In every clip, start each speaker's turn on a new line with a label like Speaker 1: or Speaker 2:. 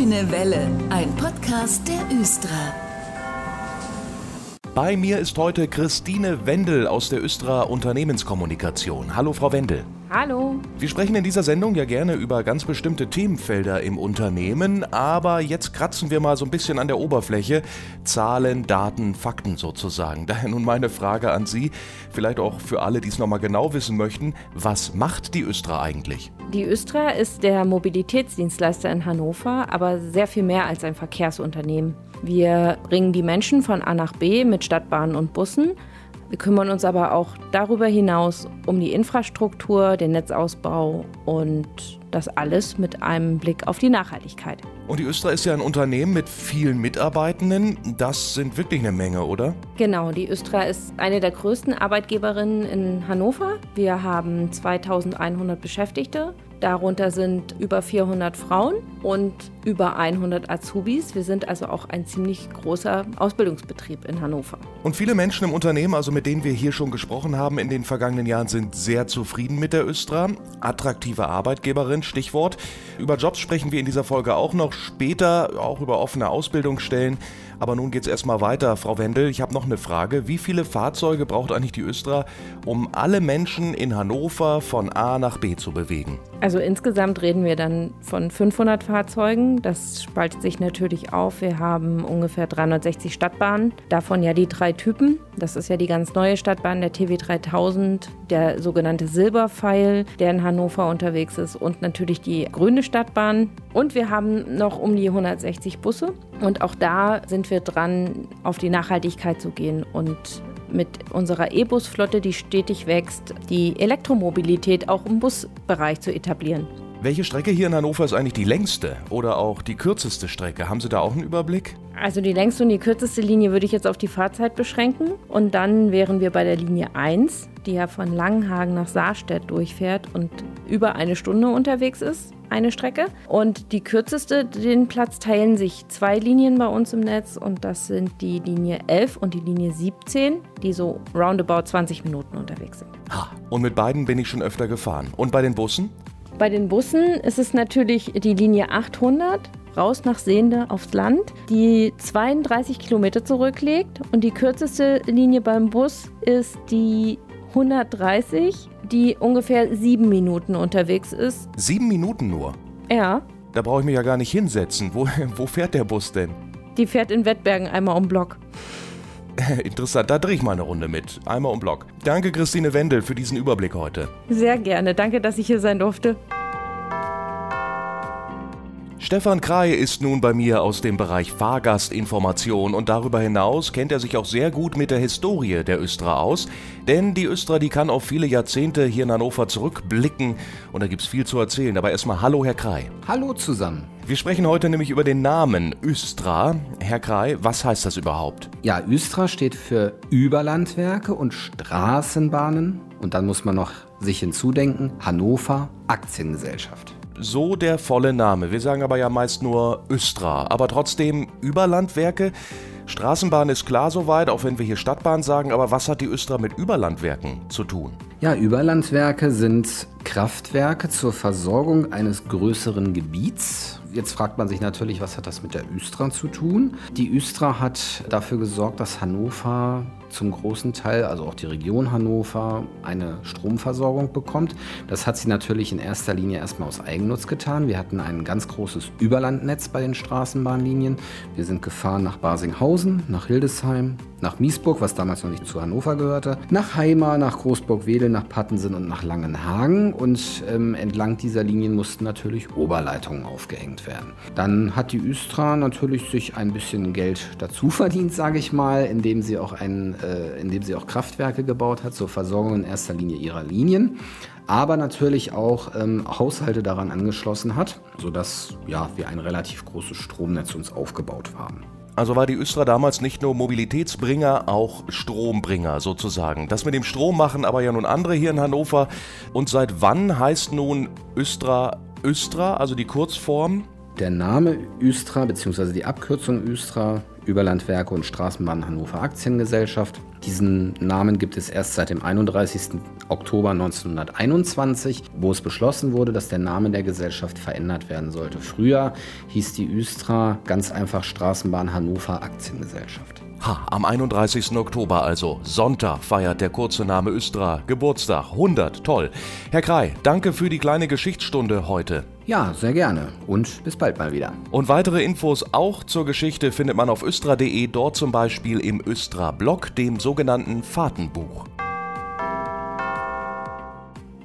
Speaker 1: Grüne Welle, ein Podcast der Östra.
Speaker 2: Bei mir ist heute Christine Wendel aus der Östra Unternehmenskommunikation. Hallo, Frau Wendel.
Speaker 3: Hallo.
Speaker 2: Wir sprechen in dieser Sendung ja gerne über ganz bestimmte Themenfelder im Unternehmen, aber jetzt kratzen wir mal so ein bisschen an der Oberfläche. Zahlen, Daten, Fakten sozusagen. Daher nun meine Frage an Sie, vielleicht auch für alle, die es nochmal genau wissen möchten, was macht die Östra eigentlich?
Speaker 3: Die Östra ist der Mobilitätsdienstleister in Hannover, aber sehr viel mehr als ein Verkehrsunternehmen. Wir bringen die Menschen von A nach B mit Stadtbahnen und Bussen wir kümmern uns aber auch darüber hinaus um die Infrastruktur, den Netzausbau und das alles mit einem Blick auf die Nachhaltigkeit.
Speaker 2: Und die Östra ist ja ein Unternehmen mit vielen Mitarbeitenden. Das sind wirklich eine Menge, oder?
Speaker 3: Genau, die Östra ist eine der größten Arbeitgeberinnen in Hannover. Wir haben 2100 Beschäftigte. Darunter sind über 400 Frauen und über 100 Azubis. Wir sind also auch ein ziemlich großer Ausbildungsbetrieb in Hannover.
Speaker 2: Und viele Menschen im Unternehmen, also mit denen wir hier schon gesprochen haben in den vergangenen Jahren, sind sehr zufrieden mit der Östra. Attraktive Arbeitgeberin, Stichwort. Über Jobs sprechen wir in dieser Folge auch noch später, auch über offene Ausbildungsstellen. Aber nun geht es erstmal weiter. Frau Wendel, ich habe noch eine Frage. Wie viele Fahrzeuge braucht eigentlich die Östra, um alle Menschen in Hannover von A nach B zu bewegen?
Speaker 3: Also insgesamt reden wir dann von 500 Fahrzeugen. Das spaltet sich natürlich auf. Wir haben ungefähr 360 Stadtbahnen, davon ja die drei Typen. Das ist ja die ganz neue Stadtbahn, der TW 3000, der sogenannte Silberpfeil, der in Hannover unterwegs ist und natürlich die grüne Stadtbahn. Und wir haben noch um die 160 Busse. Und auch da sind wir dran, auf die Nachhaltigkeit zu gehen und mit unserer E-Bus-Flotte, die stetig wächst, die Elektromobilität auch im Busbereich zu etablieren.
Speaker 2: Welche Strecke hier in Hannover ist eigentlich die längste oder auch die kürzeste Strecke? Haben Sie da auch einen Überblick?
Speaker 3: Also die längste und die kürzeste Linie würde ich jetzt auf die Fahrzeit beschränken. Und dann wären wir bei der Linie 1, die ja von Langenhagen nach Saarstedt durchfährt und über eine Stunde unterwegs ist, eine Strecke. Und die kürzeste, den Platz teilen sich zwei Linien bei uns im Netz und das sind die Linie 11 und die Linie 17, die so roundabout 20 Minuten unterwegs sind.
Speaker 2: Und mit beiden bin ich schon öfter gefahren. Und bei den Bussen?
Speaker 3: Bei den Bussen ist es natürlich die Linie 800 raus nach Seende aufs Land, die 32 Kilometer zurücklegt. Und die kürzeste Linie beim Bus ist die 130, die ungefähr sieben Minuten unterwegs ist.
Speaker 2: Sieben Minuten nur?
Speaker 3: Ja.
Speaker 2: Da brauche ich mich ja gar nicht hinsetzen. Wo, wo fährt der Bus denn?
Speaker 3: Die fährt in Wettbergen einmal um Block.
Speaker 2: Interessant, da drehe ich mal eine Runde mit. Einmal um Block. Danke, Christine Wendel, für diesen Überblick heute.
Speaker 3: Sehr gerne. Danke, dass ich hier sein durfte.
Speaker 2: Stefan Krei ist nun bei mir aus dem Bereich Fahrgastinformation und darüber hinaus kennt er sich auch sehr gut mit der Historie der Östra aus, denn die Östra, die kann auf viele Jahrzehnte hier in Hannover zurückblicken und da gibt es viel zu erzählen. Aber erstmal Hallo, Herr Krei.
Speaker 4: Hallo zusammen.
Speaker 2: Wir sprechen heute nämlich über den Namen Östra. Herr Krei, was heißt das überhaupt?
Speaker 4: Ja, Östra steht für Überlandwerke und Straßenbahnen und dann muss man noch sich hinzudenken, Hannover Aktiengesellschaft
Speaker 2: so der volle Name. Wir sagen aber ja meist nur Östra. Aber trotzdem Überlandwerke. Straßenbahn ist klar soweit, auch wenn wir hier Stadtbahn sagen, aber was hat die Östra mit Überlandwerken zu tun?
Speaker 4: Ja, Überlandwerke sind Kraftwerke zur Versorgung eines größeren Gebiets Jetzt fragt man sich natürlich, was hat das mit der Östra zu tun? Die Östra hat dafür gesorgt, dass Hannover zum großen Teil, also auch die Region Hannover, eine Stromversorgung bekommt. Das hat sie natürlich in erster Linie erstmal aus Eigennutz getan. Wir hatten ein ganz großes Überlandnetz bei den Straßenbahnlinien. Wir sind gefahren nach Basinghausen, nach Hildesheim, nach Miesburg, was damals noch nicht zu Hannover gehörte, nach Heimar, nach Großburg-Wedel, nach Pattensen und nach Langenhagen. Und ähm, entlang dieser Linien mussten natürlich Oberleitungen aufgehängt werden. Dann hat die Östra natürlich sich ein bisschen Geld dazu verdient, sage ich mal, indem sie auch ein, äh, indem sie auch Kraftwerke gebaut hat zur Versorgung in erster Linie ihrer Linien aber natürlich auch ähm, Haushalte daran angeschlossen hat, sodass ja, wir ein relativ großes Stromnetz uns aufgebaut haben.
Speaker 2: Also war die Östra damals nicht nur Mobilitätsbringer, auch Strombringer sozusagen. Das mit dem Strom machen aber ja nun andere hier in Hannover. Und seit wann heißt nun Östra Östra, also die Kurzform?
Speaker 4: Der Name Östra bzw. die Abkürzung Östra Überlandwerke und Straßenbahn Hannover Aktiengesellschaft. Diesen Namen gibt es erst seit dem 31. Oktober 1921, wo es beschlossen wurde, dass der Name der Gesellschaft verändert werden sollte. Früher hieß die Östra ganz einfach Straßenbahn Hannover Aktiengesellschaft.
Speaker 2: Ha, am 31. Oktober also, Sonntag, feiert der kurze Name Östra Geburtstag. 100, toll. Herr Krei, danke für die kleine Geschichtsstunde heute.
Speaker 4: Ja, sehr gerne und bis bald mal wieder.
Speaker 2: Und weitere Infos auch zur Geschichte findet man auf östra.de, dort zum Beispiel im Östra-Blog, dem sogenannten Fahrtenbuch.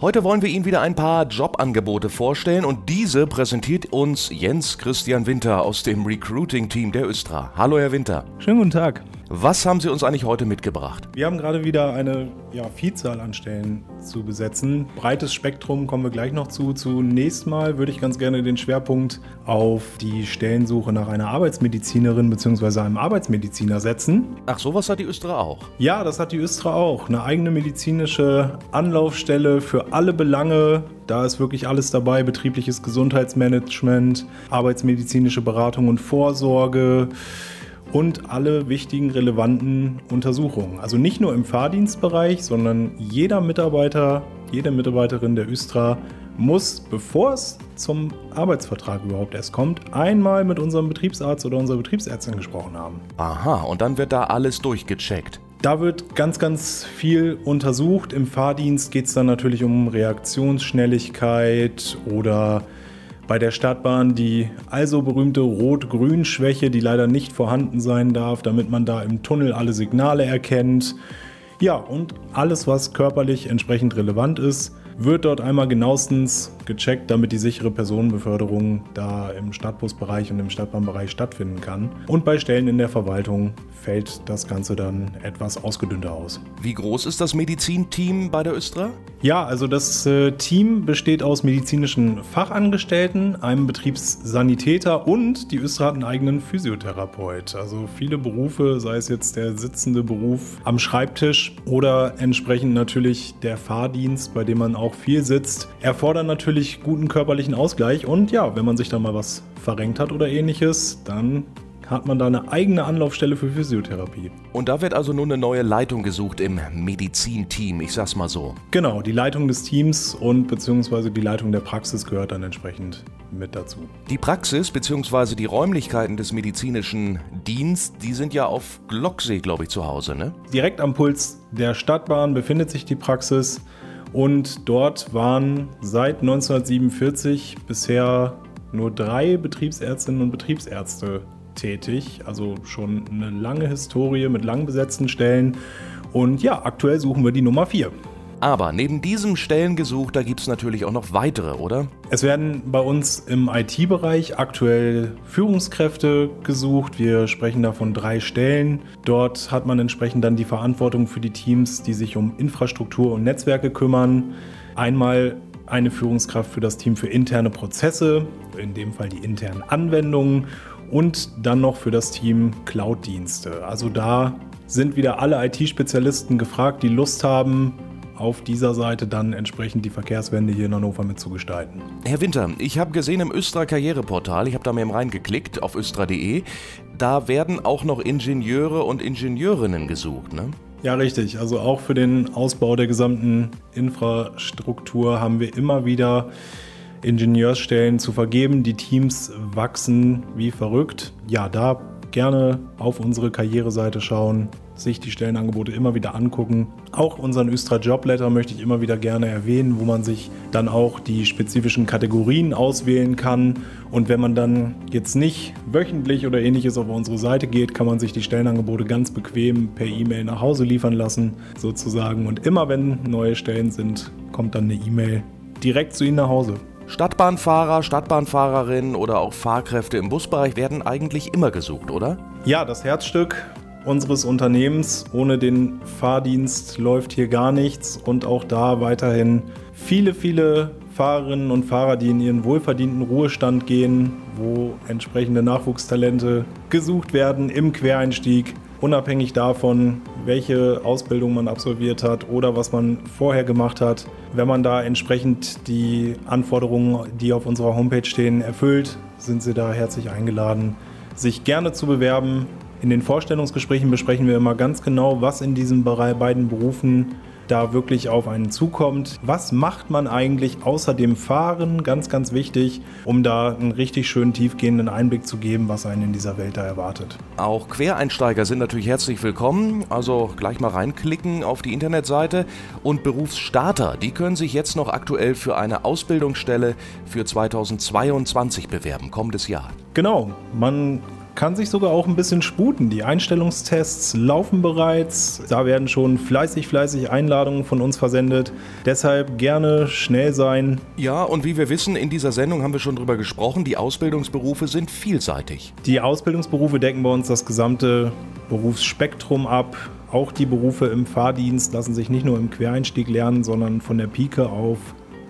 Speaker 2: Heute wollen wir Ihnen wieder ein paar Jobangebote vorstellen und diese präsentiert uns Jens Christian Winter aus dem Recruiting-Team der Östra. Hallo, Herr Winter.
Speaker 5: Schönen guten Tag.
Speaker 2: Was haben Sie uns eigentlich heute mitgebracht?
Speaker 5: Wir haben gerade wieder eine ja, Vielzahl an Stellen zu besetzen. Breites Spektrum kommen wir gleich noch zu. Zunächst mal würde ich ganz gerne den Schwerpunkt auf die Stellensuche nach einer Arbeitsmedizinerin bzw. einem Arbeitsmediziner setzen.
Speaker 2: Ach, sowas hat die Östra auch.
Speaker 5: Ja, das hat die Östra auch. Eine eigene medizinische Anlaufstelle für alle Belange da ist wirklich alles dabei, betriebliches Gesundheitsmanagement, arbeitsmedizinische Beratung und Vorsorge, und alle wichtigen relevanten Untersuchungen. Also nicht nur im Fahrdienstbereich, sondern jeder Mitarbeiter, jede Mitarbeiterin der Östra muss, bevor es zum Arbeitsvertrag überhaupt erst kommt, einmal mit unserem Betriebsarzt oder unserer Betriebsärztin gesprochen haben.
Speaker 2: Aha, und dann wird da alles durchgecheckt.
Speaker 5: Da wird ganz, ganz viel untersucht. Im Fahrdienst geht es dann natürlich um Reaktionsschnelligkeit oder bei der Stadtbahn die also berühmte Rot-Grün-Schwäche, die leider nicht vorhanden sein darf, damit man da im Tunnel alle Signale erkennt. Ja, und alles, was körperlich entsprechend relevant ist, wird dort einmal genauestens gecheckt, damit die sichere Personenbeförderung da im Stadtbusbereich und im Stadtbahnbereich stattfinden kann. Und bei Stellen in der Verwaltung fällt das Ganze dann etwas ausgedünnter aus.
Speaker 2: Wie groß ist das Medizinteam bei der Östra?
Speaker 5: Ja, also das äh, Team besteht aus medizinischen Fachangestellten, einem Betriebssanitäter und die Östra hat einen eigenen Physiotherapeut. Also viele Berufe, sei es jetzt der sitzende Beruf am Schreibtisch oder entsprechend natürlich der Fahrdienst, bei dem man auch viel sitzt, erfordern natürlich guten körperlichen Ausgleich und ja, wenn man sich da mal was verrenkt hat oder ähnliches, dann hat man da eine eigene Anlaufstelle für Physiotherapie.
Speaker 2: Und da wird also nun eine neue Leitung gesucht im Medizinteam, ich sag's mal so.
Speaker 5: Genau, die Leitung des Teams und beziehungsweise die Leitung der Praxis gehört dann entsprechend mit dazu.
Speaker 2: Die Praxis beziehungsweise die Räumlichkeiten des medizinischen Dienstes, die sind ja auf Glocksee, glaube ich, zu Hause, ne?
Speaker 5: Direkt am Puls der Stadtbahn befindet sich die Praxis und dort waren seit 1947 bisher nur drei Betriebsärztinnen und Betriebsärzte tätig. Also schon eine lange Historie mit lang besetzten Stellen. Und ja, aktuell suchen wir die Nummer 4.
Speaker 2: Aber neben diesem Stellengesuch, da gibt es natürlich auch noch weitere, oder?
Speaker 5: Es werden bei uns im IT-Bereich aktuell Führungskräfte gesucht. Wir sprechen da von drei Stellen. Dort hat man entsprechend dann die Verantwortung für die Teams, die sich um Infrastruktur und Netzwerke kümmern. Einmal eine Führungskraft für das Team für interne Prozesse, in dem Fall die internen Anwendungen und dann noch für das Team Cloud-Dienste. Also da sind wieder alle IT-Spezialisten gefragt, die Lust haben, auf dieser Seite dann entsprechend die Verkehrswende hier in Hannover mitzugestalten.
Speaker 2: Herr Winter, ich habe gesehen im Östra Karriereportal, ich habe da mal reingeklickt auf östra.de, da werden auch noch Ingenieure und Ingenieurinnen gesucht, ne?
Speaker 5: Ja, richtig. Also auch für den Ausbau der gesamten Infrastruktur haben wir immer wieder Ingenieursstellen zu vergeben. Die Teams wachsen wie verrückt. Ja, da gerne auf unsere Karriereseite schauen, sich die Stellenangebote immer wieder angucken. Auch unseren Östra Jobletter möchte ich immer wieder gerne erwähnen, wo man sich dann auch die spezifischen Kategorien auswählen kann. Und wenn man dann jetzt nicht wöchentlich oder ähnliches auf unsere Seite geht, kann man sich die Stellenangebote ganz bequem per E-Mail nach Hause liefern lassen, sozusagen. Und immer wenn neue Stellen sind, kommt dann eine E-Mail direkt zu Ihnen nach Hause.
Speaker 2: Stadtbahnfahrer, Stadtbahnfahrerinnen oder auch Fahrkräfte im Busbereich werden eigentlich immer gesucht, oder?
Speaker 5: Ja, das Herzstück unseres Unternehmens. Ohne den Fahrdienst läuft hier gar nichts und auch da weiterhin viele, viele Fahrerinnen und Fahrer, die in ihren wohlverdienten Ruhestand gehen, wo entsprechende Nachwuchstalente gesucht werden im Quereinstieg unabhängig davon, welche Ausbildung man absolviert hat oder was man vorher gemacht hat. Wenn man da entsprechend die Anforderungen, die auf unserer Homepage stehen, erfüllt, sind Sie da herzlich eingeladen, sich gerne zu bewerben In den Vorstellungsgesprächen besprechen wir immer ganz genau, was in diesen beiden Berufen da wirklich auf einen zukommt. Was macht man eigentlich außer dem Fahren? Ganz, ganz wichtig, um da einen richtig schönen tiefgehenden Einblick zu geben, was einen in dieser Welt da erwartet.
Speaker 2: Auch Quereinsteiger sind natürlich herzlich willkommen. Also gleich mal reinklicken auf die Internetseite. Und Berufsstarter, die können sich jetzt noch aktuell für eine Ausbildungsstelle für 2022 bewerben, kommendes Jahr.
Speaker 5: Genau, man kann sich sogar auch ein bisschen sputen. Die Einstellungstests laufen bereits. Da werden schon fleißig, fleißig Einladungen von uns versendet. Deshalb gerne schnell sein.
Speaker 2: Ja, und wie wir wissen, in dieser Sendung haben wir schon drüber gesprochen, die Ausbildungsberufe sind vielseitig.
Speaker 5: Die Ausbildungsberufe decken bei uns das gesamte Berufsspektrum ab. Auch die Berufe im Fahrdienst lassen sich nicht nur im Quereinstieg lernen, sondern von der Pike auf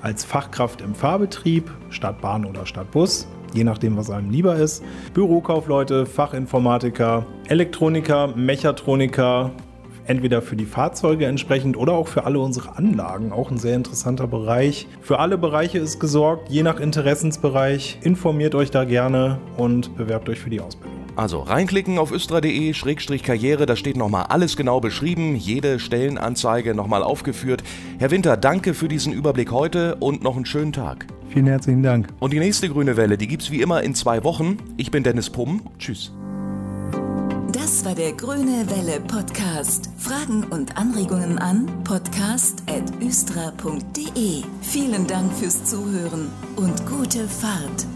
Speaker 5: als Fachkraft im Fahrbetrieb, statt Bahn oder statt Bus je nachdem, was einem lieber ist. Bürokaufleute, Fachinformatiker, Elektroniker, Mechatroniker, entweder für die Fahrzeuge entsprechend oder auch für alle unsere Anlagen. Auch ein sehr interessanter Bereich. Für alle Bereiche ist gesorgt, je nach Interessensbereich. Informiert euch da gerne und bewerbt euch für die Ausbildung.
Speaker 2: Also reinklicken auf östra.de-karriere, da steht nochmal alles genau beschrieben, jede Stellenanzeige nochmal aufgeführt. Herr Winter, danke für diesen Überblick heute und noch einen schönen Tag.
Speaker 5: Vielen herzlichen Dank.
Speaker 2: Und die nächste grüne Welle, die gibt's wie immer in zwei Wochen. Ich bin Dennis Pumm. Tschüss.
Speaker 1: Das war der Grüne Welle Podcast. Fragen und Anregungen an podcast.östra.de. Vielen Dank fürs Zuhören und gute Fahrt.